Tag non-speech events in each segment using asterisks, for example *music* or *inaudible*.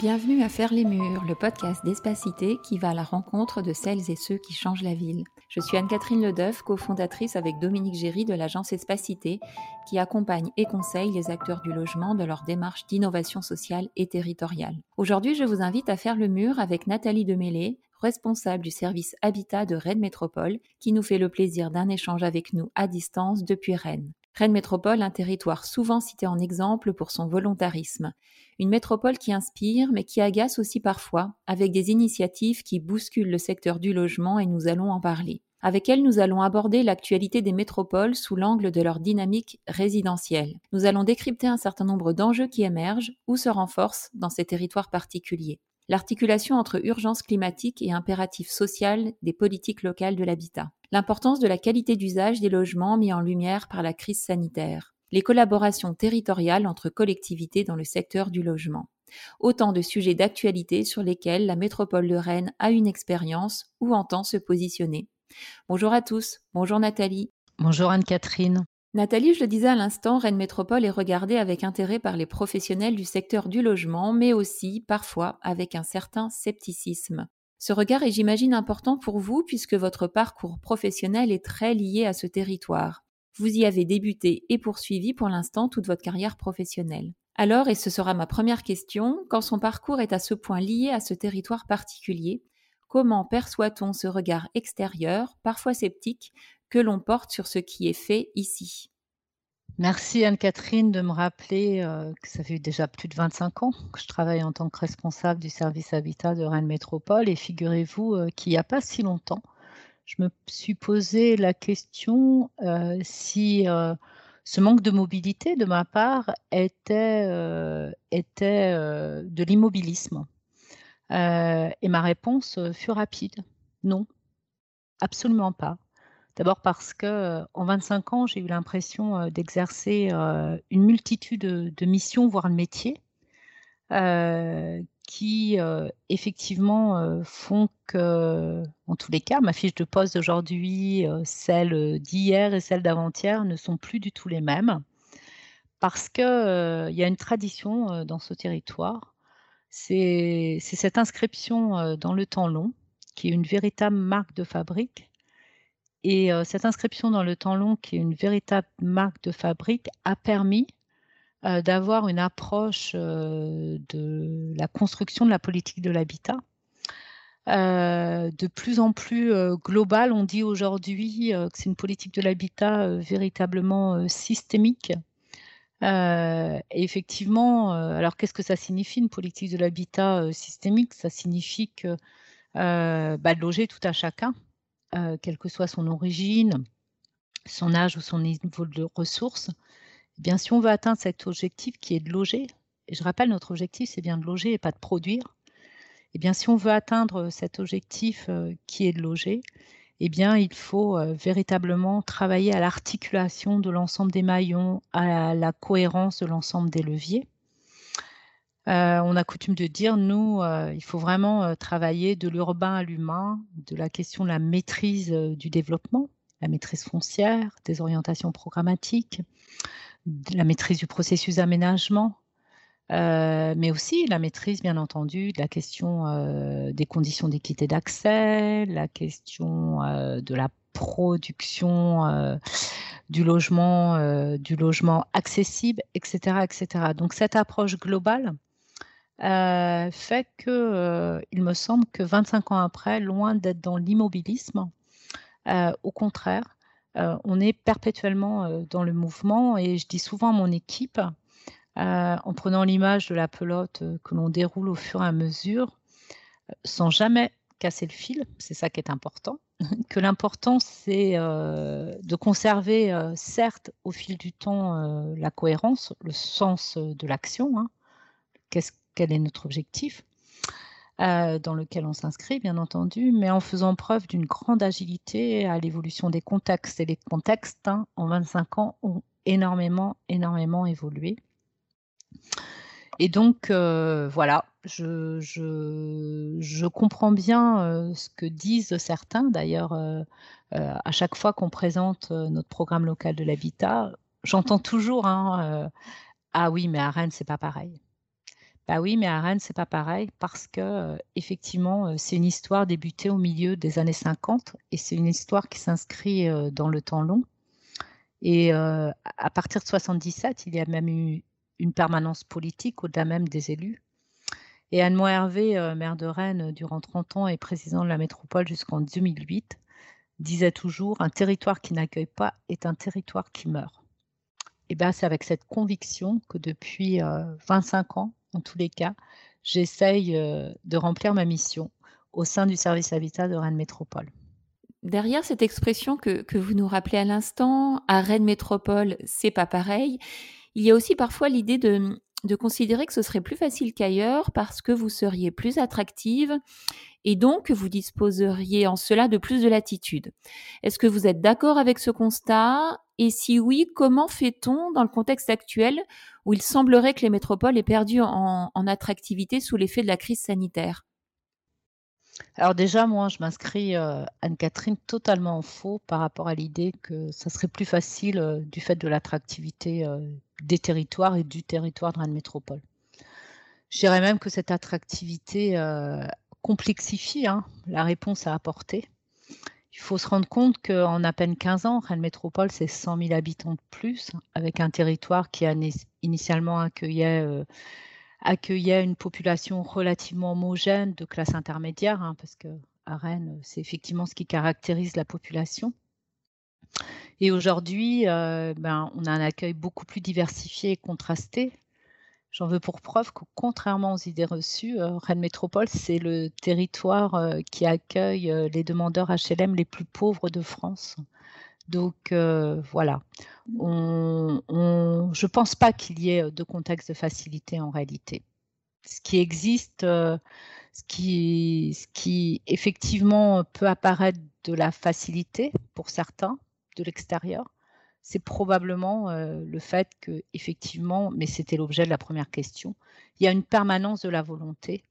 Bienvenue à Faire les Murs, le podcast d'Espacité qui va à la rencontre de celles et ceux qui changent la ville. Je suis Anne-Catherine Ledeuf, cofondatrice avec Dominique Géry de l'agence Espacité, qui accompagne et conseille les acteurs du logement de leur démarche d'innovation sociale et territoriale. Aujourd'hui, je vous invite à faire le mur avec Nathalie Demêlé, responsable du service Habitat de Rennes Métropole, qui nous fait le plaisir d'un échange avec nous à distance depuis Rennes. Rennes Métropole, un territoire souvent cité en exemple pour son volontarisme. Une métropole qui inspire, mais qui agace aussi parfois, avec des initiatives qui bousculent le secteur du logement et nous allons en parler. Avec elle, nous allons aborder l'actualité des métropoles sous l'angle de leur dynamique résidentielle. Nous allons décrypter un certain nombre d'enjeux qui émergent ou se renforcent dans ces territoires particuliers. L'articulation entre urgence climatique et impératif social des politiques locales de l'habitat l'importance de la qualité d'usage des logements mis en lumière par la crise sanitaire, les collaborations territoriales entre collectivités dans le secteur du logement. Autant de sujets d'actualité sur lesquels la métropole de Rennes a une expérience ou entend se positionner. Bonjour à tous, bonjour Nathalie. Bonjour Anne-Catherine. Nathalie, je le disais à l'instant, Rennes Métropole est regardée avec intérêt par les professionnels du secteur du logement, mais aussi parfois avec un certain scepticisme. Ce regard est, j'imagine, important pour vous puisque votre parcours professionnel est très lié à ce territoire. Vous y avez débuté et poursuivi pour l'instant toute votre carrière professionnelle. Alors, et ce sera ma première question, quand son parcours est à ce point lié à ce territoire particulier, comment perçoit-on ce regard extérieur, parfois sceptique, que l'on porte sur ce qui est fait ici? Merci Anne-Catherine de me rappeler euh, que ça fait déjà plus de 25 ans que je travaille en tant que responsable du service habitat de Rennes Métropole et figurez-vous euh, qu'il n'y a pas si longtemps, je me suis posé la question euh, si ce manque de mobilité de ma part était, était de l'immobilisme. et ma réponse fut rapide. Non, absolument pas. D'abord parce que en 25 ans, j'ai eu l'impression d'exercer une multitude de, missions, voire de métiers, qui effectivement font que, en tous les cas, ma fiche de poste d'aujourd'hui, celle d'hier et celle d'avant-hier ne sont plus du tout les mêmes. Parce qu'il y a une tradition dans ce territoire, c'est cette inscription dans le temps long, qui est une véritable marque de fabrique et cette inscription dans le temps long, qui est une véritable marque de fabrique, a permis d'avoir une approche de la construction de la politique de l'habitat de plus en plus globale. On dit aujourd'hui que c'est une politique de l'habitat véritablement systémique. effectivement, alors qu'est-ce que ça signifie une politique de l'habitat systémique? Ça signifie que bah, loger tout à chacun, euh, quelle que soit son origine, son âge ou son niveau de ressources, eh bien, si on veut atteindre cet objectif qui est de loger, et je rappelle, notre objectif, c'est bien de loger et pas de produire, eh bien, si on veut atteindre cet objectif euh, qui est de loger, eh bien, il faut euh, véritablement travailler à l'articulation de l'ensemble des maillons, à la cohérence de l'ensemble des leviers. Euh, on a coutume de dire, nous, euh, il faut vraiment euh, travailler de l'urbain à l'humain, de la question de la maîtrise du développement, la maîtrise foncière, des orientations programmatiques, la maîtrise du processus d'aménagement, mais aussi la maîtrise, bien entendu, de la question des conditions d'équité d'accès, la question de la production du logement, du logement accessible, etc., etc. Donc cette approche globale, euh, fait que euh, il me semble que 25 ans après, loin d'être dans l'immobilisme, euh, au contraire, on est perpétuellement dans le mouvement et je dis souvent à mon équipe, en prenant l'image de la pelote que l'on déroule au fur et à mesure, sans jamais casser le fil, c'est ça qui est important, *laughs* que l'important c'est de conserver certes au fil du temps la cohérence, le sens de l'action, hein. qu'est-ce quel est notre objectif, euh, dans lequel on s'inscrit, bien entendu, mais en faisant preuve d'une grande agilité à l'évolution des contextes. Et les contextes, hein, en 25 ans, ont énormément, énormément évolué. Et donc, euh, voilà, je, comprends bien euh, ce que disent certains. D'ailleurs, à chaque fois qu'on présente notre programme local de l'habitat, j'entends toujours hein, Ah oui, mais à Rennes, c'est pas pareil Bah oui, mais à Rennes, c'est pas pareil parce que effectivement, c'est une histoire débutée au milieu des années 50 et c'est une histoire qui s'inscrit dans le temps long. Et à partir de 77, il y a même eu une permanence politique au-delà même des élus. Et Anne Hervé, maire de Rennes durant 30 ans et président de la métropole jusqu'en 2008, disait toujours un territoire qui n'accueille pas est un territoire qui meurt. Et bien, c'est avec cette conviction que depuis 25 ans, en tous les cas, j'essaye euh, de remplir ma mission au sein du service Habitat de Rennes Métropole. Derrière cette expression que, vous nous rappelez à l'instant, à Rennes Métropole, c'est pas pareil, il y a aussi parfois l'idée de, de considérer que ce serait plus facile qu'ailleurs parce que vous seriez plus attractive et donc vous disposeriez en cela de plus de latitude. Est-ce que vous êtes d'accord avec ce constat? Et si oui, comment fait-on dans le contexte actuel où il semblerait que les métropoles aient perdu en, attractivité sous l'effet de la crise sanitaire? Alors déjà, moi, je m'inscris, euh, Anne-Catherine, totalement en faux par rapport à l'idée que ça serait plus facile euh, du fait de l'attractivité euh, des territoires et du territoire de Rennes Métropole. Je dirais même que cette attractivité complexifie hein, la réponse à apporter. Il faut se rendre compte qu'en à peine 15 ans, Rennes Métropole, c'est 100 000 habitants de plus, avec un territoire qui a initialement accueillait, euh, accueillait une population relativement homogène de classe intermédiaire, hein, parce que Rennes, c'est effectivement ce qui caractérise la population. Et aujourd'hui, euh, ben, on a un accueil beaucoup plus diversifié et contrasté, J'en veux pour preuve que contrairement aux idées reçues, euh, Rennes Métropole, c'est le territoire euh, qui accueille euh, les demandeurs HLM les plus pauvres de France. Donc voilà, on, je ne pense pas qu'il y ait de contexte de facilité en réalité. Ce qui existe, ce, qui, ce qui effectivement peut apparaître de la facilité pour certains de l'extérieur, c'est probablement euh, le fait que, effectivement, mais c'était l'objet de la première question, il y a une permanence de la volonté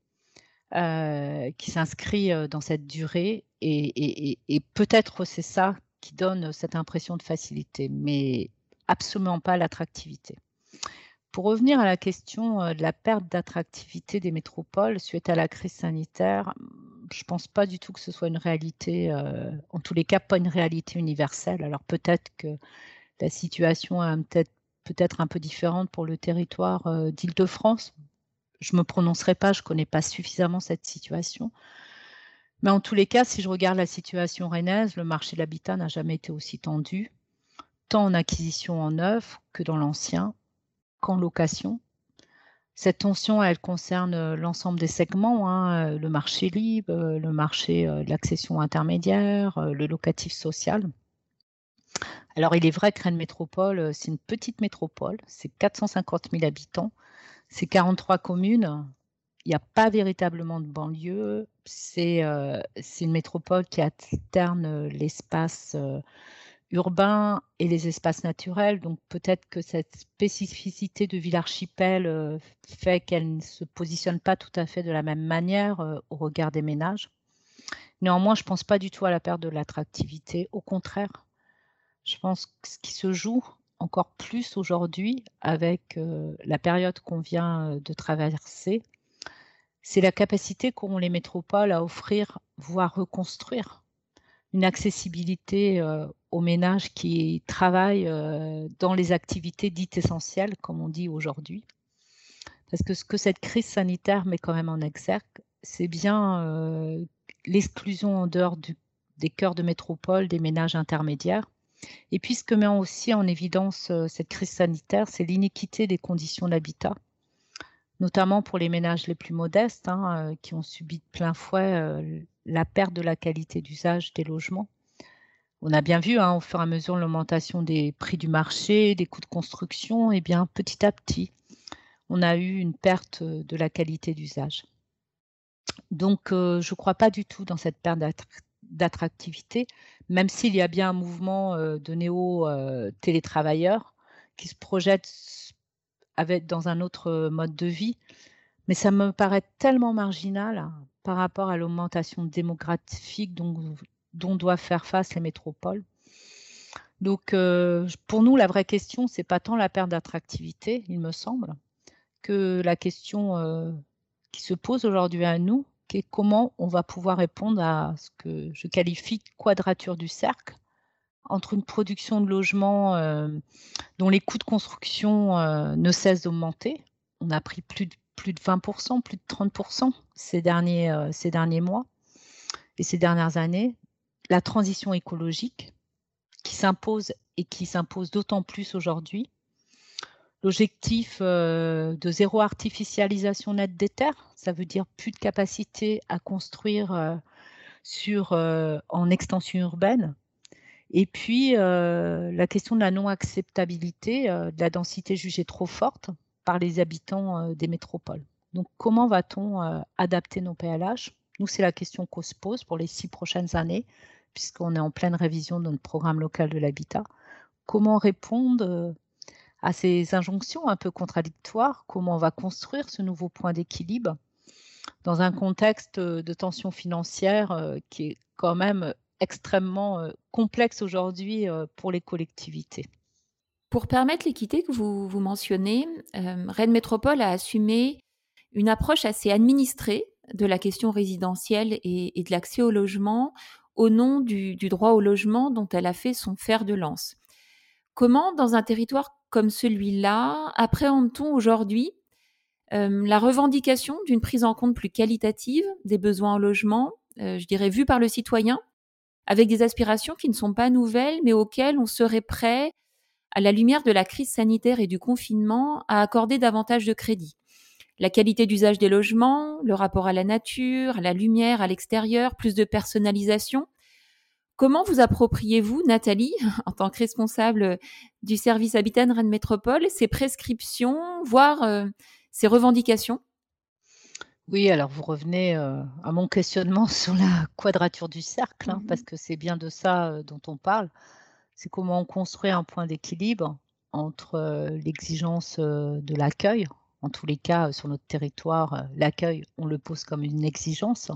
euh, qui s'inscrit euh, dans cette durée et, peut-être c'est ça qui donne cette impression de facilité, mais absolument pas l'attractivité. Pour revenir à la question de la perte d'attractivité des métropoles suite à la crise sanitaire, je ne pense pas du tout que ce soit une réalité, en tous les cas pas une réalité universelle. Alors peut-être que la situation est peut-être un peu différente pour le territoire euh, d'Île-de-France. Je ne me prononcerai pas, je ne connais pas suffisamment cette situation. Mais en tous les cas, si je regarde la situation rennaise, le marché de l'habitat n'a jamais été aussi tendu, tant en acquisition en neuf que dans l'ancien, qu'en location. Cette tension, elle concerne euh, l'ensemble des segments, hein, euh, le marché libre, le marché de l'accession intermédiaire, le locatif social. Alors, il est vrai que Rennes Métropole, euh, c'est une petite métropole, c'est 450 000 habitants, c'est 43 communes, il n'y a pas véritablement de banlieue, c'est euh, une métropole qui alterne euh, l'espace urbain et les espaces naturels, donc peut-être que cette spécificité de ville archipel fait qu'elle ne se positionne pas tout à fait de la même manière au regard des ménages. Néanmoins, je ne pense pas du tout à la perte de l'attractivité, au contraire je pense que ce qui se joue encore plus aujourd'hui avec euh, la période qu'on vient euh, de traverser, c'est la capacité qu'ont les métropoles à offrir, voire reconstruire, une accessibilité euh, aux ménages qui travaillent dans les activités dites essentielles, comme on dit aujourd'hui. Parce que ce que cette crise sanitaire met quand même en exergue, c'est bien l'exclusion en dehors des cœurs de métropole des ménages intermédiaires et puis ce que met aussi en évidence euh, cette crise sanitaire, c'est l'iniquité des conditions d'habitat, notamment pour les ménages les plus modestes, hein, euh, qui ont subi de plein fouet euh, la perte de la qualité d'usage des logements. On a bien vu, hein, au fur et à mesure l'augmentation des prix du marché, des coûts de construction, et eh bien petit à petit, on a eu une perte de la qualité d'usage. Donc, je ne crois pas du tout dans cette perte d'attractivité, même s'il y a bien un mouvement euh, de néo-télétravailleurs qui se projette avec, dans un autre mode de vie. Mais ça me paraît tellement marginal hein, par rapport à l'augmentation démographique dont, dont doivent faire face les métropoles. Donc, euh, pour nous, la vraie question, c'est pas tant la perte d'attractivité, il me semble, que la question qui se pose aujourd'hui à nous, qui est comment on va pouvoir répondre à ce que je qualifie de quadrature du cercle entre une production de logements dont les coûts de construction ne cessent d'augmenter. On a pris plus de, plus de 20%, plus de 30% ces derniers, ces derniers mois et ces dernières années. La transition écologique qui s'impose et qui s'impose d'autant plus aujourd'hui. L'objectif de zéro artificialisation nette des terres, ça veut dire plus de capacité à construire sur, en extension urbaine, et puis, la question de la non-acceptabilité de la densité jugée trop forte par les habitants des métropoles. Donc, comment va-t-on adapter nos PLH Nous, c'est la question qu'on se pose pour les six prochaines années, puisqu'on est en pleine révision de notre programme local de l'habitat. Comment répondre à ces injonctions un peu contradictoires Comment on va construire ce nouveau point d'équilibre dans un contexte de tension financière qui est quand même extrêmement complexe aujourd'hui pour les collectivités? Pour permettre l'équité que vous, vous mentionnez, Rennes Métropole a assumé une approche assez administrée de la question résidentielle et, de l'accès au logement au nom du, droit au logement dont elle a fait son fer de lance. Comment, dans un territoire comme celui-là, appréhende-t-on aujourd'hui la revendication d'une prise en compte plus qualitative des besoins en logement, je dirais vus par le citoyen, avec des aspirations qui ne sont pas nouvelles, mais auxquelles on serait prêt, à la lumière de la crise sanitaire et du confinement, à accorder davantage de crédit. La qualité d'usage des logements, le rapport à la nature, à la lumière, à l'extérieur, plus de personnalisation. Comment vous appropriez-vous, Nathalie, *laughs* en tant que responsable du service Habitat Rennes Métropole, ces prescriptions, voire euh, ces revendications? Oui, alors vous revenez à mon questionnement *laughs* sur la quadrature du cercle, hein, parce mmh que c'est bien de ça dont on parle. C'est comment on construit un point d'équilibre entre l'exigence de l'accueil. En tous les cas, sur notre territoire, l'accueil, on le pose comme une exigence.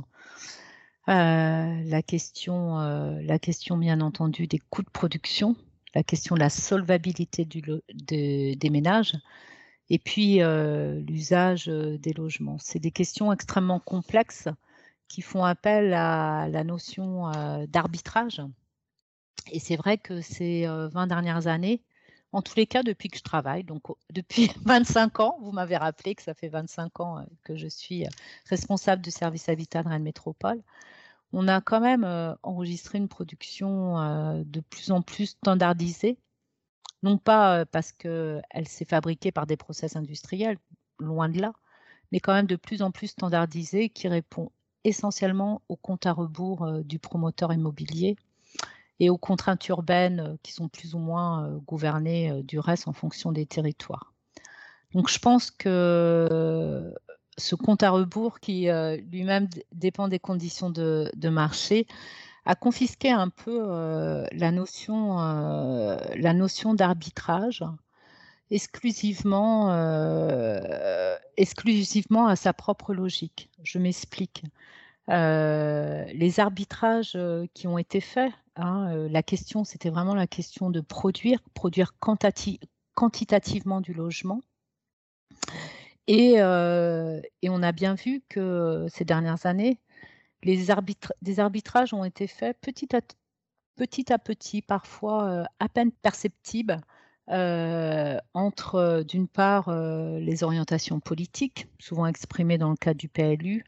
La, question, la question, bien entendu, des coûts de production, la question de la solvabilité des ménages, et puis l'usage des logements. C'est des questions extrêmement complexes qui font appel à la notion d'arbitrage. Et c'est vrai que ces 20 dernières années, en tous les cas depuis que je travaille, donc *laughs* depuis 25 ans, vous m'avez rappelé que ça fait 25 ans que je suis responsable du service Habitat de Rennes Métropole, on a quand même enregistré une production de plus en plus standardisée. Non pas parce qu'elle s'est fabriquée par des process industriels, loin de là, mais quand même de plus en plus standardisée, qui répond essentiellement aux comptes à rebours du promoteur immobilier et aux contraintes urbaines qui sont plus ou moins gouvernées du reste en fonction des territoires. Donc je pense que ce compte à rebours qui lui-même dépend des conditions de, marché a confisqué un peu la notion, notion d'arbitrage exclusivement à sa propre logique. Je m'explique. les arbitrages qui ont été faits, hein, la question, c'était vraiment la question de produire, produire quantitativement du logement. Et, et, on a bien vu que ces dernières années, des arbitrages ont été faits petit à, petit, parfois euh, à peine perceptibles, euh, entre euh, d'une part les orientations politiques, souvent exprimées dans le cadre du PLU,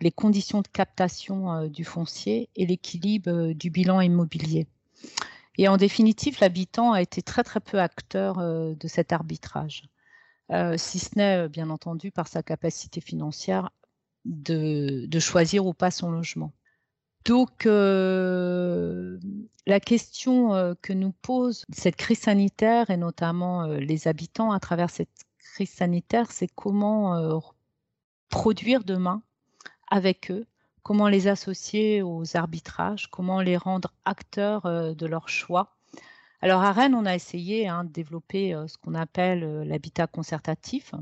les conditions de captation du foncier et l'équilibre du bilan immobilier. Et en définitive, l'habitant a été très très peu acteur de cet arbitrage, si ce n'est bien entendu par sa capacité financière de, choisir ou pas son logement. Donc, euh, la question euh, que nous pose cette crise sanitaire et notamment euh, les habitants à travers cette crise sanitaire, c'est comment produire demain avec eux, comment les associer aux arbitrages, comment les rendre acteurs de leur choix. Alors à Rennes, on a essayé hein, de développer ce qu'on appelle l'habitat concertatif,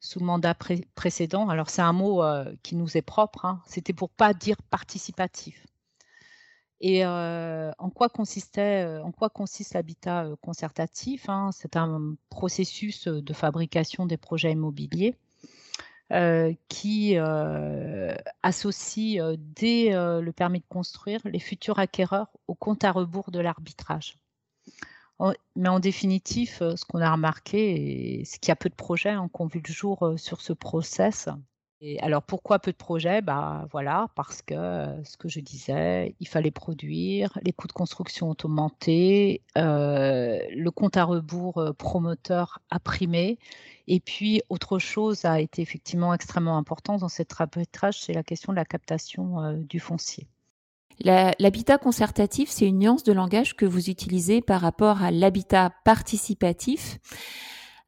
sous mandat précédent. Alors c'est un mot euh, qui nous est propre, hein. c'était pour pas dire participatif. Et euh, en quoi consistait, euh, en quoi consiste l'habitat concertatif hein? C'est un processus de fabrication des projets immobiliers qui associe dès le permis de construire les futurs acquéreurs au compte à rebours de l'arbitrage. Mais en définitive, ce qu'on a remarqué, c'est qu'il y a peu de projets hein, qui ont vu le jour sur ce process. Alors pourquoi peu de projets? Bah voilà, parce que ce que je disais, il fallait produire, les coûts de construction ont augmenté, le compte à rebours promoteur a primé, et puis autre chose a été effectivement extrêmement important dans cet arbitrage, c'est la question de la captation du foncier. L'habitat concertatif, c'est une nuance de langage que vous utilisez par rapport à l'habitat participatif.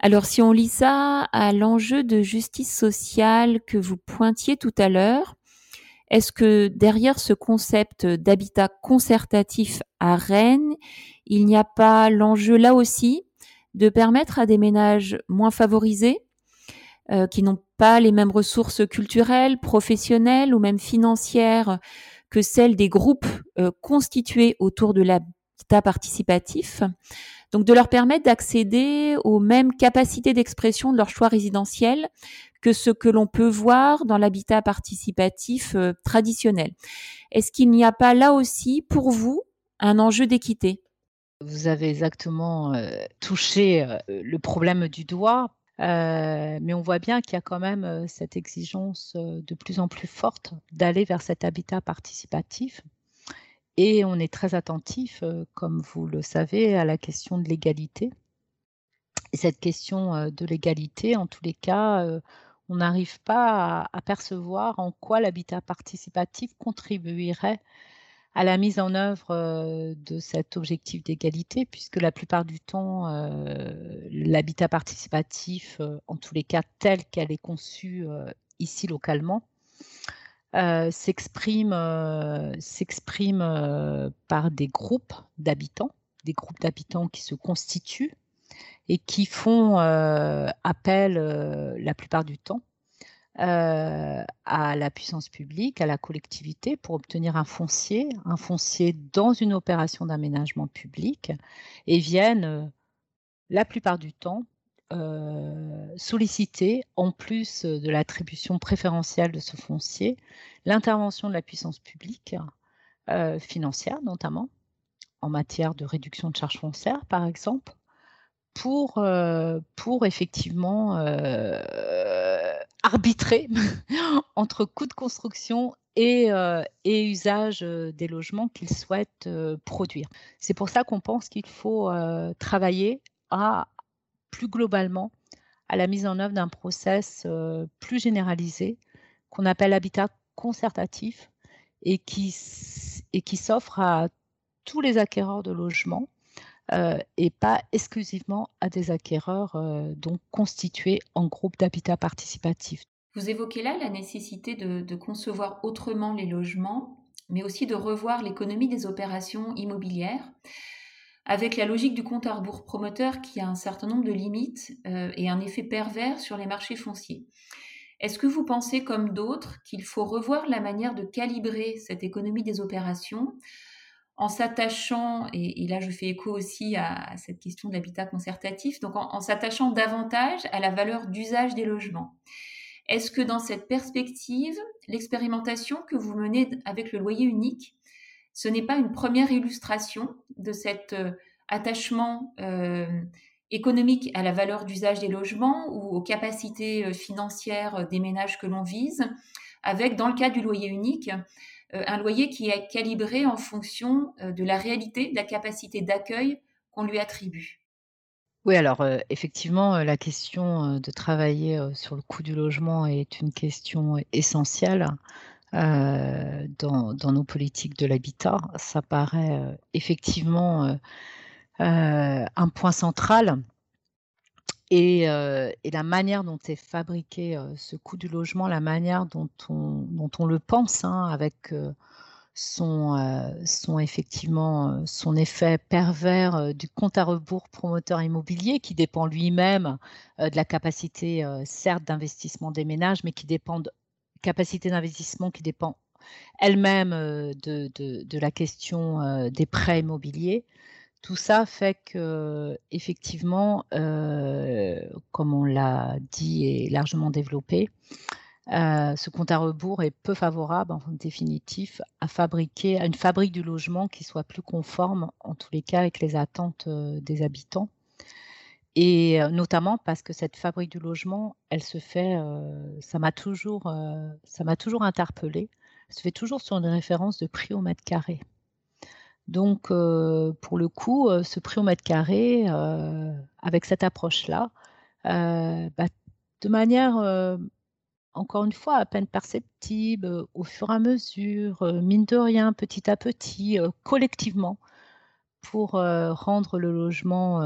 Alors si on lit ça à l'enjeu de justice sociale que vous pointiez tout à l'heure, est-ce que derrière ce concept d'habitat concertatif à Rennes, il n'y a pas l'enjeu là aussi de permettre à des ménages moins favorisés, euh, qui n'ont pas les mêmes ressources culturelles, professionnelles ou même financières que celles des groupes euh, constitués autour de l'habitat participatif, donc de leur permettre d'accéder aux mêmes capacités d'expression de leur choix résidentiel que ce que l'on peut voir dans l'habitat participatif euh, traditionnel. Est-ce qu'il n'y a pas là aussi pour vous un enjeu d'équité? Vous avez exactement euh, touché euh, le problème du doigt, mais on voit bien qu'il y a quand même cette exigence de plus en plus forte d'aller vers cet habitat participatif. Et on est très attentif, comme vous le savez, à la question de l'égalité. Et cette question de l'égalité, en tous les cas, on n'arrive pas à, percevoir en quoi l'habitat participatif contribuerait à la mise en œuvre de cet objectif d'égalité, puisque la plupart du temps, l'habitat participatif, en tous les cas tel qu'elle est conçue ici localement, euh, s'exprime euh, euh, par des groupes d'habitants, des groupes d'habitants qui se constituent et qui font appel la plupart du temps à la puissance publique, à la collectivité pour obtenir un foncier, un foncier dans une opération d'aménagement public et viennent la plupart du temps euh, solliciter, en plus de l'attribution préférentielle de ce foncier, l'intervention de la puissance publique, euh, financière notamment, en matière de réduction de charges foncières, par exemple, pour, euh, pour effectivement arbitrer *laughs* entre coûts de construction et, et usage des logements qu'ils souhaitent produire. C'est pour ça qu'on pense qu'il faut travailler à plus globalement à la mise en œuvre d'un process euh, plus généralisé qu'on appelle habitat concertatif et qui, et qui s'offre à tous les acquéreurs de logements euh, et pas exclusivement à des acquéreurs euh, constitués en groupe d'habitat participatif. Vous évoquez là la nécessité de, concevoir autrement les logements, mais aussi de revoir l'économie des opérations immobilières avec la logique du compte à rebours promoteur qui a un certain nombre de limites euh, et un effet pervers sur les marchés fonciers. Est-ce que vous pensez, comme d'autres, qu'il faut revoir la manière de calibrer cette économie des opérations en s'attachant, et, là je fais écho aussi à, cette question de l'habitat concertatif, donc en s'attachant davantage à la valeur d'usage des logements? Est-ce que dans cette perspective, l'expérimentation que vous menez avec le loyer unique ce n'est pas une première illustration de cet euh, attachement euh, économique à la valeur d'usage des logements ou aux capacités euh, financières des ménages que l'on vise, avec, dans le cas du loyer unique, un loyer qui est calibré en fonction de la réalité, de la capacité d'accueil qu'on lui attribue. Oui, alors effectivement, la question de travailler sur le coût du logement est une question essentielle. Euh, dans, nos politiques de l'habitat. Ça paraît euh, effectivement euh, un point central. Et, la manière dont est fabriqué ce coût du logement, la manière dont on, le pense, hein, avec son, son, effectivement son effet pervers du compte à rebours promoteur immobilier qui dépend lui-même de la capacité certes d'investissement des ménages mais qui dépend capacité d'investissement qui dépend elle-même euh, de, la question euh, des prêts immobiliers. Tout ça fait que, effectivement, comme on l'a dit et largement développé, ce compte à rebours est peu favorable, en définitif, à fabriquer à une fabrique du logement qui soit plus conforme, en tous les cas, avec les attentes des habitants. Et notamment parce que cette fabrique du logement, elle se fait, ça m'a toujours, toujours interpellée, elle se fait toujours sur une référence de prix au mètre carré. Donc, pour le coup, ce prix au mètre carré, avec cette approche-là, bah, de manière encore une fois, à peine perceptible, au fur et à mesure, mine de rien, petit à petit, collectivement, pour rendre le logement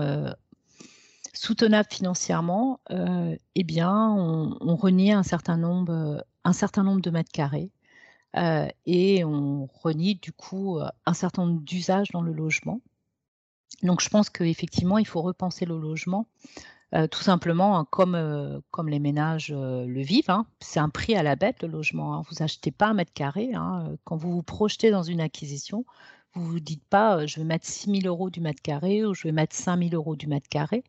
soutenable financièrement, eh bien, on, renie un certain nombre, de mètres carrés et on renie du coup un certain nombre d'usages dans le logement. Donc, je pense qu'effectivement, il faut repenser le logement euh, tout simplement, hein, comme, euh, les ménages euh, le vivent, hein. c'est un prix à la bête le logement. Hein. Vous achetez pas un mètre carré. Quand vous vous projetez dans une acquisition, vous ne vous dites pas je vais mettre 6 000 euros du mètre carré ou je vais mettre 5 000 euros du mètre carré.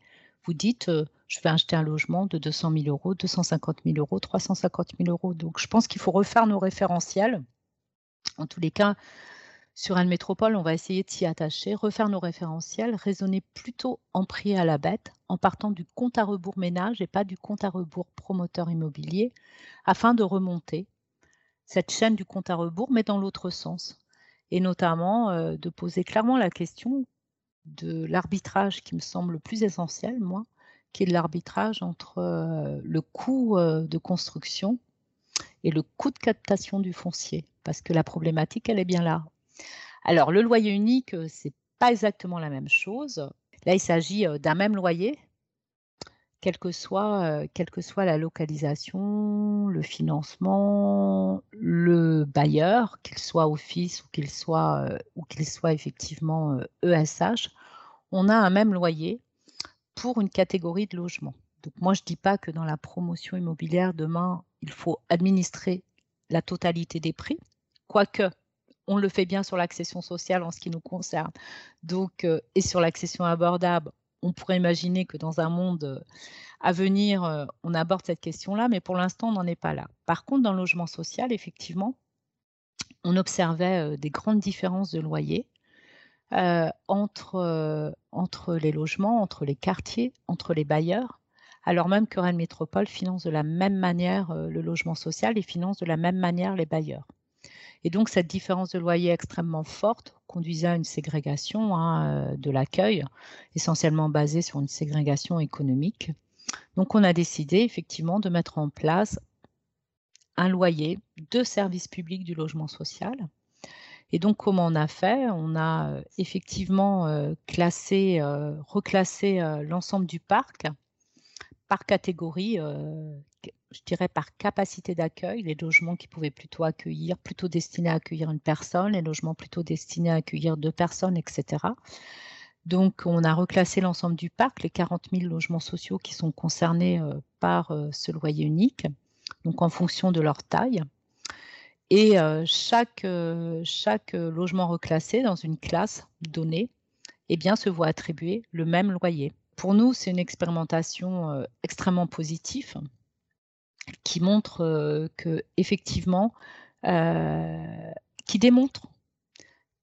Dites je vais acheter un logement de 200 000 euros, 250 000 euros, 350 000 euros. Donc je pense qu'il faut refaire nos référentiels. En tous les cas, sur une métropole, on va essayer de s'y attacher, refaire nos référentiels, raisonner plutôt en prix à la bête, en partant du compte à rebours ménage et pas du compte à rebours promoteur immobilier, afin de remonter cette chaîne du compte à rebours, mais dans l'autre sens. Et notamment euh, de poser clairement la question de l'arbitrage qui me semble le plus essentiel, moi, qui est l'arbitrage entre euh, le coût euh, de construction et le coût de captation du foncier. Parce que la problématique, elle est bien là. Alors, le loyer unique, c'est pas exactement la même chose. Là, il s'agit d'un même loyer, quelle que soit, quelle que soit la localisation, le financement, le bailleur, qu'il soit office ou qu'il soit, soit effectivement ESH, e on a un même loyer pour une catégorie de logement. Donc moi, je ne dis pas que dans la promotion immobilière, demain, il faut administrer la totalité des prix, quoique on le fait bien sur l'accession sociale en ce qui nous concerne. Donc, euh, et sur l'accession abordable, on pourrait imaginer que dans un monde euh, à venir, euh, on aborde cette question-là, mais pour l'instant, on n'en est pas là. Par contre, dans le logement social, effectivement, on observait des grandes différences de loyer entre, entre les logements, entre les quartiers, entre les bailleurs, alors même que Rennes Métropole finance de la même manière le logement social et finance de la même manière les bailleurs. Et donc, cette différence de loyer extrêmement forte conduisait à une ségrégation hein, euh, de l'accueil, essentiellement basée sur une ségrégation économique. Donc, on a décidé effectivement de mettre en place un loyer de service public du logement social. Et donc, comment on a fait? On a euh, effectivement euh, classé, reclassé l'ensemble du parc par catégorie je dirais, par capacité d'accueil, les logements qui pouvaient plutôt accueillir, plutôt destinés à accueillir une personne, les logements plutôt destinés à accueillir deux personnes, etc. Donc, on a reclassé l'ensemble du parc, les 40 000 logements sociaux qui sont concernés euh, par euh, ce loyer unique, donc en fonction de leur taille. Et euh, chaque, chaque logement reclassé dans une classe donnée eh bien, se voit attribuer le même loyer. Pour nous, c'est une expérimentation extrêmement positive qui montre euh, que effectivement, euh, qui démontre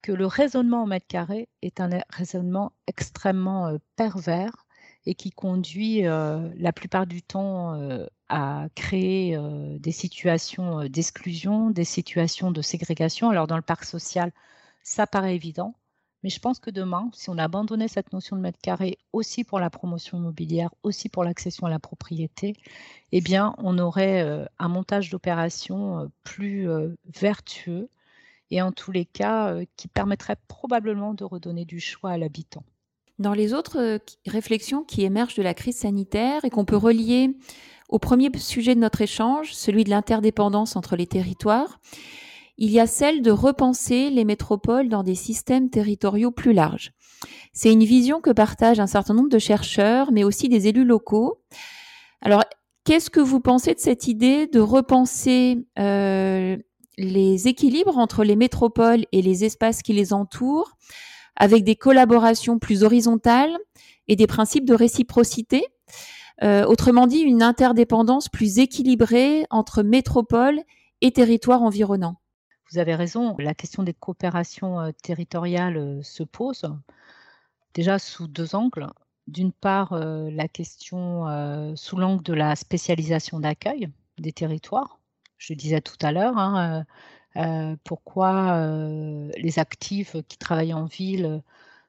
que le raisonnement au mètre carré est un raisonnement extrêmement euh, pervers et qui conduit la plupart du temps à créer des situations d'exclusion, des situations de ségrégation. Alors dans le parc social, ça paraît évident, mais je pense que demain, si on abandonnait cette notion de mètre carré aussi pour la promotion immobilière, aussi pour l'accession à la propriété, eh bien, on aurait euh, un montage d'opération euh, plus euh, vertueux et en tous les cas qui permettrait probablement de redonner du choix à l'habitant. Dans les autres réflexions qui émergent de la crise sanitaire et qu'on peut relier au premier sujet de notre échange, celui de l'interdépendance entre les territoires, il y a celle de repenser les métropoles dans des systèmes territoriaux plus larges. C'est une vision que partagent un certain nombre de chercheurs, mais aussi des élus locaux. Alors, qu'est-ce que vous pensez de cette idée de repenser euh, les équilibres entre les métropoles et les espaces qui les entourent avec des collaborations plus horizontales et des principes de réciprocité? Euh, autrement dit, une interdépendance plus équilibrée entre métropole et territoires environnants. Vous avez raison, la question des coopérations euh, territoriales euh, se pose déjà sous deux angles. D'une part, la question sous l'angle de la spécialisation d'accueil des territoires. Je disais tout à l'heure, hein, pourquoi les actifs qui travaillent en ville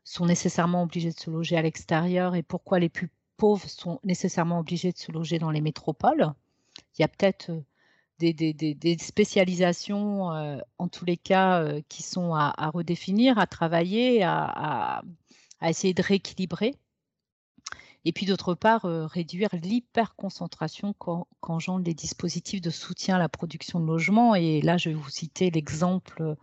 sont nécessairement obligés de se loger à l'extérieur et pourquoi les plus pauvres sont nécessairement obligés de se loger dans les métropoles. Il y a peut-être euh, des, spécialisations, euh, en tous les cas, euh, qui sont à, redéfinir, à travailler, à, essayer de rééquilibrer. Et puis d'autre part, réduire l'hyperconcentration qu'engendrent les dispositifs de soutien à la production de logements. Et là, je vais vous citer l'exemple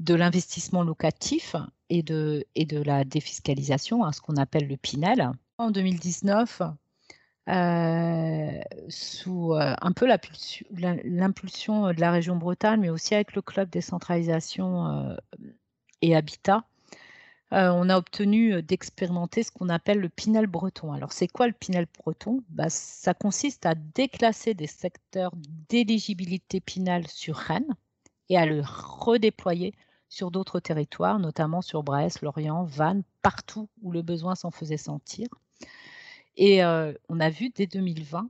de l'investissement locatif et de, la défiscalisation, hein, ce qu'on appelle le Pinel. En 2019, euh, sous euh, un peu l'impulsion de la région Bretagne, mais aussi avec le club décentralisation euh, et habitat, on a obtenu d'expérimenter ce qu'on appelle le Pinel breton. Alors, c'est quoi le Pinel breton? Bah, Ça consiste à déclasser des secteurs d'éligibilité Pinel sur Rennes et à le redéployer sur d'autres territoires, notamment sur Brest, Lorient, Vannes, partout où le besoin s'en faisait sentir. Et on a vu dès 2020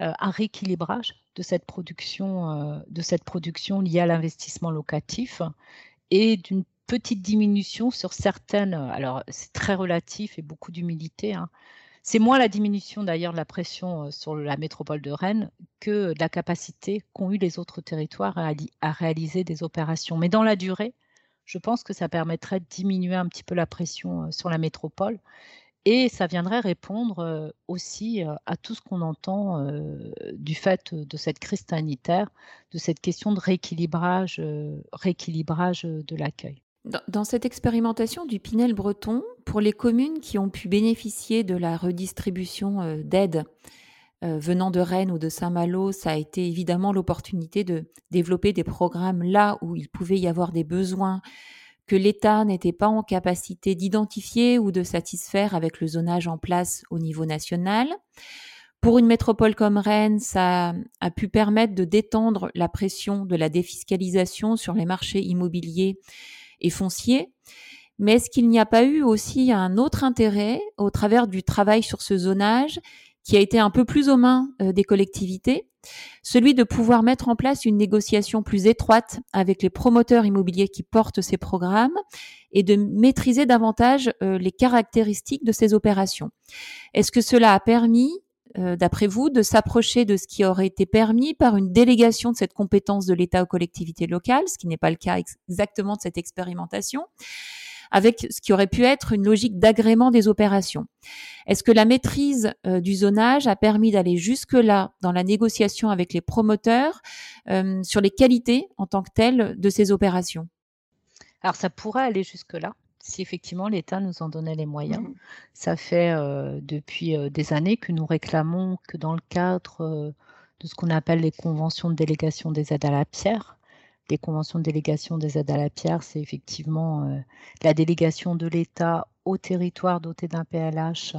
euh, un rééquilibrage de cette production, de cette production liée à l'investissement locatif et d'une petite diminution sur certaines. Alors c'est très relatif et beaucoup d'humilité. Hein. C'est moins la diminution d'ailleurs de la pression sur la métropole de Rennes que de la capacité qu'ont eu les autres territoires à, réaliser des opérations. Mais dans la durée, je pense que ça permettrait de diminuer un petit peu la pression sur la métropole et ça viendrait répondre aussi à tout ce qu'on entend du fait de cette crise sanitaire, de cette question de rééquilibrage, rééquilibrage de l'accueil. Dans cette expérimentation du Pinel breton, pour les communes qui ont pu bénéficier de la redistribution d'aides venant de Rennes ou de Saint-Malo, ça a été évidemment l'opportunité de développer des programmes là où il pouvait y avoir des besoins que l'État n'était pas en capacité d'identifier ou de satisfaire avec le zonage en place au niveau national. Pour une métropole comme Rennes, ça a pu permettre de détendre la pression de la défiscalisation sur les marchés immobiliers et fonciers. Mais est-ce qu'il n'y a pas eu aussi un autre intérêt au travers du travail sur ce zonage qui a été un peu plus aux mains euh, des collectivités, celui de pouvoir mettre en place une négociation plus étroite avec les promoteurs immobiliers qui portent ces programmes et de maîtriser davantage euh, les caractéristiques de ces opérations. Est-ce que cela a permis, euh, d'après vous, de s'approcher de ce qui aurait été permis par une délégation de cette compétence de l'État aux collectivités locales, ce qui n'est pas le cas exactement de cette expérimentation? Avec ce qui aurait pu être une logique d'agrément des opérations. Est-ce que la maîtrise euh, du zonage a permis d'aller jusque-là dans la négociation avec les promoteurs euh, sur les qualités en tant que telles de ces opérations? Alors ça pourrait aller jusque-là si effectivement l'État nous en donnait les moyens. Mmh. Ça fait euh, depuis des années que nous réclamons que dans le cadre de ce qu'on appelle les conventions de délégation des aides à la pierre, les conventions de délégation des aides à la pierre, c'est effectivement euh, la délégation de l'État au territoire doté d'un PLH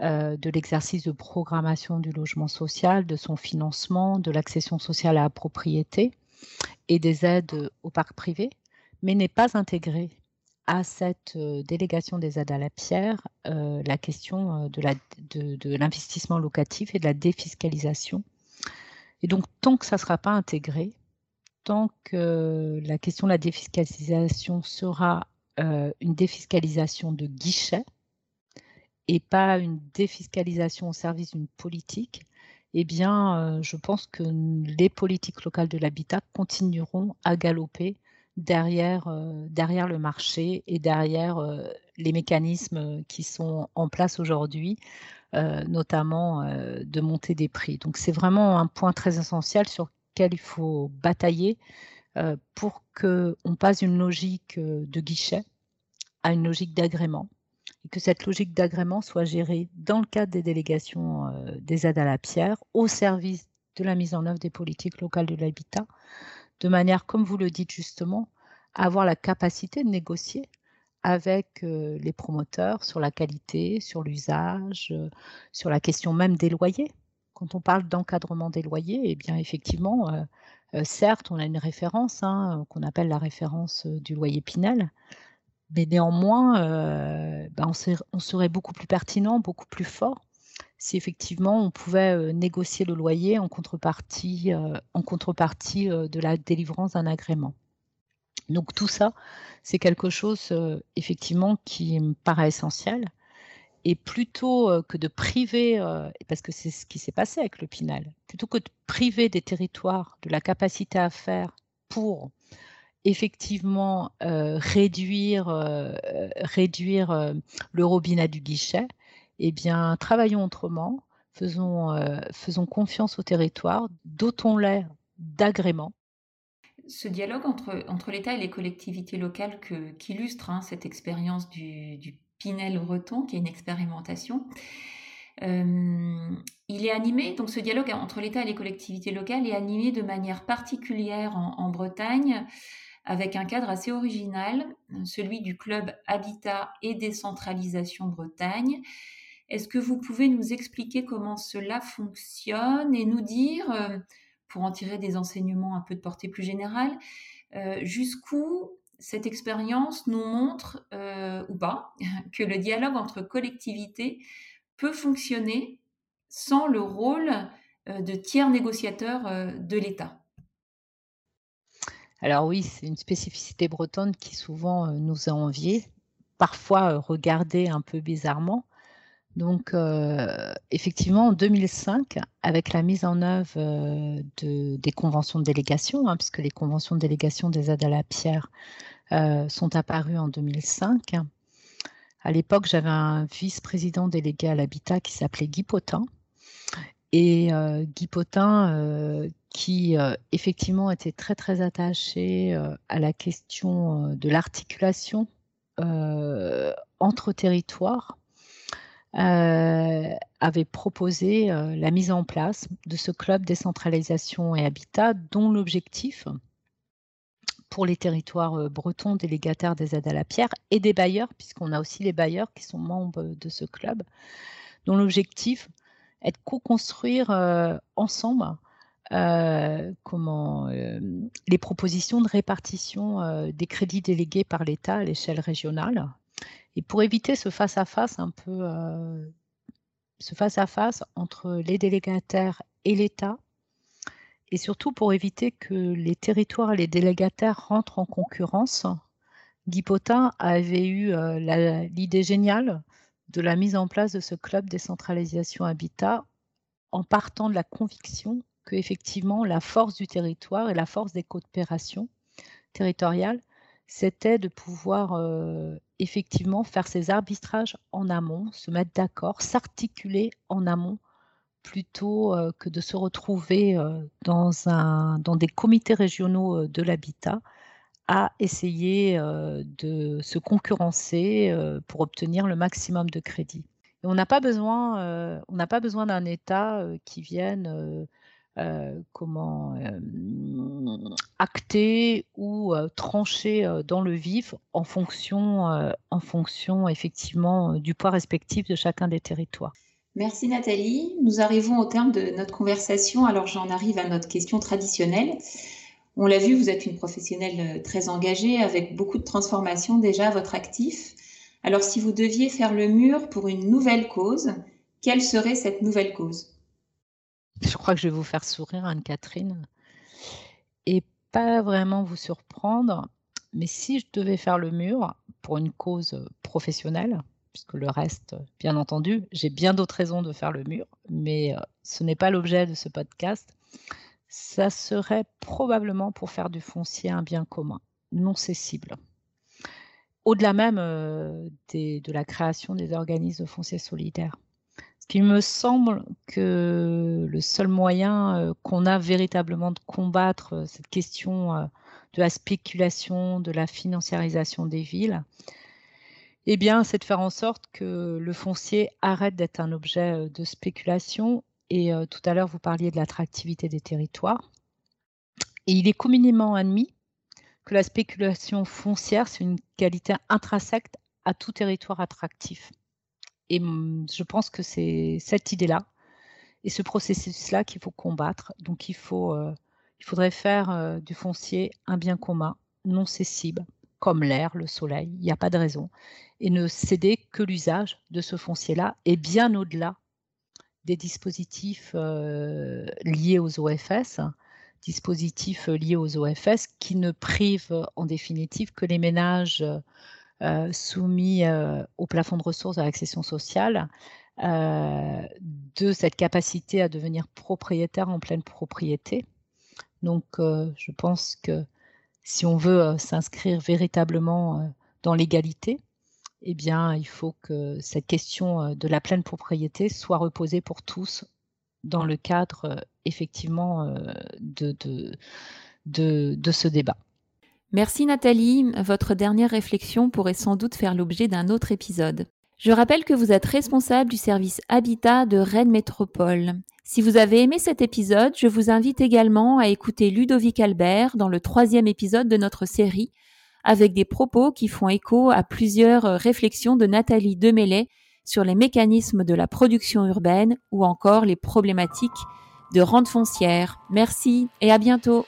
euh, de l'exercice de programmation du logement social, de son financement, de l'accession sociale à la propriété et des aides au parc privé, mais n'est pas intégrée à cette euh, délégation des aides à la pierre la question de l'investissement locatif et de la défiscalisation. Et donc, tant que ça ne sera pas intégré, tant que la question de la défiscalisation sera euh, une défiscalisation de guichet et pas une défiscalisation au service d'une politique, eh bien, euh, je pense que les politiques locales de l'habitat continueront à galoper derrière, euh, derrière le marché et derrière les mécanismes qui sont en place aujourd'hui, notamment de montée des prix. Donc, c'est vraiment un point très essentiel sur il faut batailler euh, pour qu'on passe d'une logique euh, de guichet à une logique d'agrément et que cette logique d'agrément soit gérée dans le cadre des délégations euh, des aides à la pierre au service de la mise en œuvre des politiques locales de l'habitat, de manière, comme vous le dites justement, à avoir la capacité de négocier avec les promoteurs sur la qualité, sur l'usage, sur la question même des loyers. Quand on parle d'encadrement des loyers, eh bien effectivement, certes, on a une référence hein, qu'on appelle la référence du loyer Pinel, mais néanmoins, ben, on, serait, beaucoup plus pertinent, beaucoup plus fort si effectivement on pouvait négocier le loyer en contrepartie, en contrepartie de la délivrance d'un agrément. Donc tout ça, c'est quelque chose effectivement qui me paraît essentiel. Et plutôt que de priver, parce que c'est ce qui s'est passé avec le Pinal, plutôt que de priver des territoires de la capacité à faire pour effectivement réduire, réduire le robinet du guichet, eh bien, travaillons autrement, faisons, confiance au territoire, dotons-les d'agréments. Ce dialogue entre, l'État et les collectivités locales qu'illustre hein, cette expérience du, Pinel breton, qui est une expérimentation, euh, il est animé, donc ce dialogue entre l'État et les collectivités locales est animé de manière particulière en, Bretagne, avec un cadre assez original, celui du club Habitat et Décentralisation Bretagne. Est-ce que vous pouvez nous expliquer comment cela fonctionne et nous dire... Euh, pour en tirer des enseignements un peu de portée plus générale, euh, jusqu'où cette expérience nous montre, euh, ou pas, *laughs* que le dialogue entre collectivités peut fonctionner sans le rôle euh, de tiers négociateur de l'État. Alors oui, c'est une spécificité bretonne qui souvent nous a enviés, parfois regardée un peu bizarrement, donc, euh, effectivement, en 2005, avec la mise en œuvre euh, des conventions de délégation, hein, puisque les conventions de délégation des aides à la pierre euh, sont apparues en 2005, à l'époque, j'avais un vice-président délégué à l'habitat qui s'appelait Guy Potin. Et Guy Potin, qui effectivement était très très attaché à la question de l'articulation entre territoires, euh, avait proposé euh, la mise en place de ce club décentralisation et habitat dont l'objectif pour les territoires euh, bretons délégataires des aides à la pierre et des bailleurs, puisqu'on a aussi les bailleurs qui sont membres de ce club, dont l'objectif est de co-construire ensemble comment, les propositions de répartition des crédits délégués par l'État à l'échelle régionale. Et pour éviter ce face-à-face un peu, euh, ce face-à-face entre les délégataires et l'État, et surtout pour éviter que les territoires et les délégataires rentrent en concurrence, Guy Potin avait eu euh, l'idée géniale de la mise en place de ce club décentralisation habitat en partant de la conviction que effectivement la force du territoire et la force des coopérations territoriales, c'était de pouvoir euh, effectivement faire ces arbitrages en amont, se mettre d'accord, s'articuler en amont plutôt euh, que de se retrouver euh, dans, un, dans des comités régionaux euh, de l'habitat à essayer de se concurrencer pour obtenir le maximum de crédit. on n'a pas besoin, besoin d'un État qui vienne comment acter ou trancher dans le vif en fonction, en fonction effectivement du poids respectif de chacun des territoires. Merci Nathalie. Nous arrivons au terme de notre conversation. Alors j'en arrive à notre question traditionnelle. On l'a vu, vous êtes une professionnelle très engagée avec beaucoup de transformations déjà à votre actif. Alors si vous deviez faire le mur pour une nouvelle cause, quelle serait cette nouvelle cause? Je crois que je vais vous faire sourire, Anne-Catherine, et pas vraiment vous surprendre. Mais si je devais faire le mur pour une cause professionnelle, puisque le reste, bien entendu, j'ai bien d'autres raisons de faire le mur, mais euh, ce n'est pas l'objet de ce podcast, ça serait probablement pour faire du foncier un bien commun, non cessible. Au-delà même euh, de la création des organismes de foncier solidaires. Il me semble que le seul moyen euh, qu'on a véritablement de combattre cette question de la spéculation, de la financiarisation des villes, eh bien, c'est de faire en sorte que le foncier arrête d'être un objet de spéculation. Et tout à l'heure, vous parliez de l'attractivité des territoires. Et il est communément admis que la spéculation foncière, c'est une qualité intrinsèque à tout territoire attractif. Et mm, je pense que c'est cette idée-là et ce processus-là qu'il faut combattre. Donc il, euh, faudrait faire euh, du foncier un bien commun, non cessible, comme l'air, le soleil, il n'y a pas de raison, et ne céder que l'usage de ce foncier-là, et bien au-delà des dispositifs euh, liés aux OFS, dispositifs liés aux OFS qui ne privent en définitive que les ménages euh, soumis euh, au plafond de ressources à l'accession sociale de cette capacité à devenir propriétaire en pleine propriété. Donc je pense que si on veut s'inscrire véritablement dans l'égalité, eh bien, il faut que cette question de la pleine propriété soit reposée pour tous dans le cadre effectivement de, de, de, ce débat. Merci Nathalie. Votre dernière réflexion pourrait sans doute faire l'objet d'un autre épisode. Je rappelle que vous êtes responsable du service Habitat de Rennes Métropole. Si vous avez aimé cet épisode, je vous invite également à écouter Ludovic Albert dans le troisième épisode de notre série avec des propos qui font écho à plusieurs réflexions de Nathalie Demélay sur les mécanismes de la production urbaine ou encore les problématiques de rente foncière. Merci et à bientôt.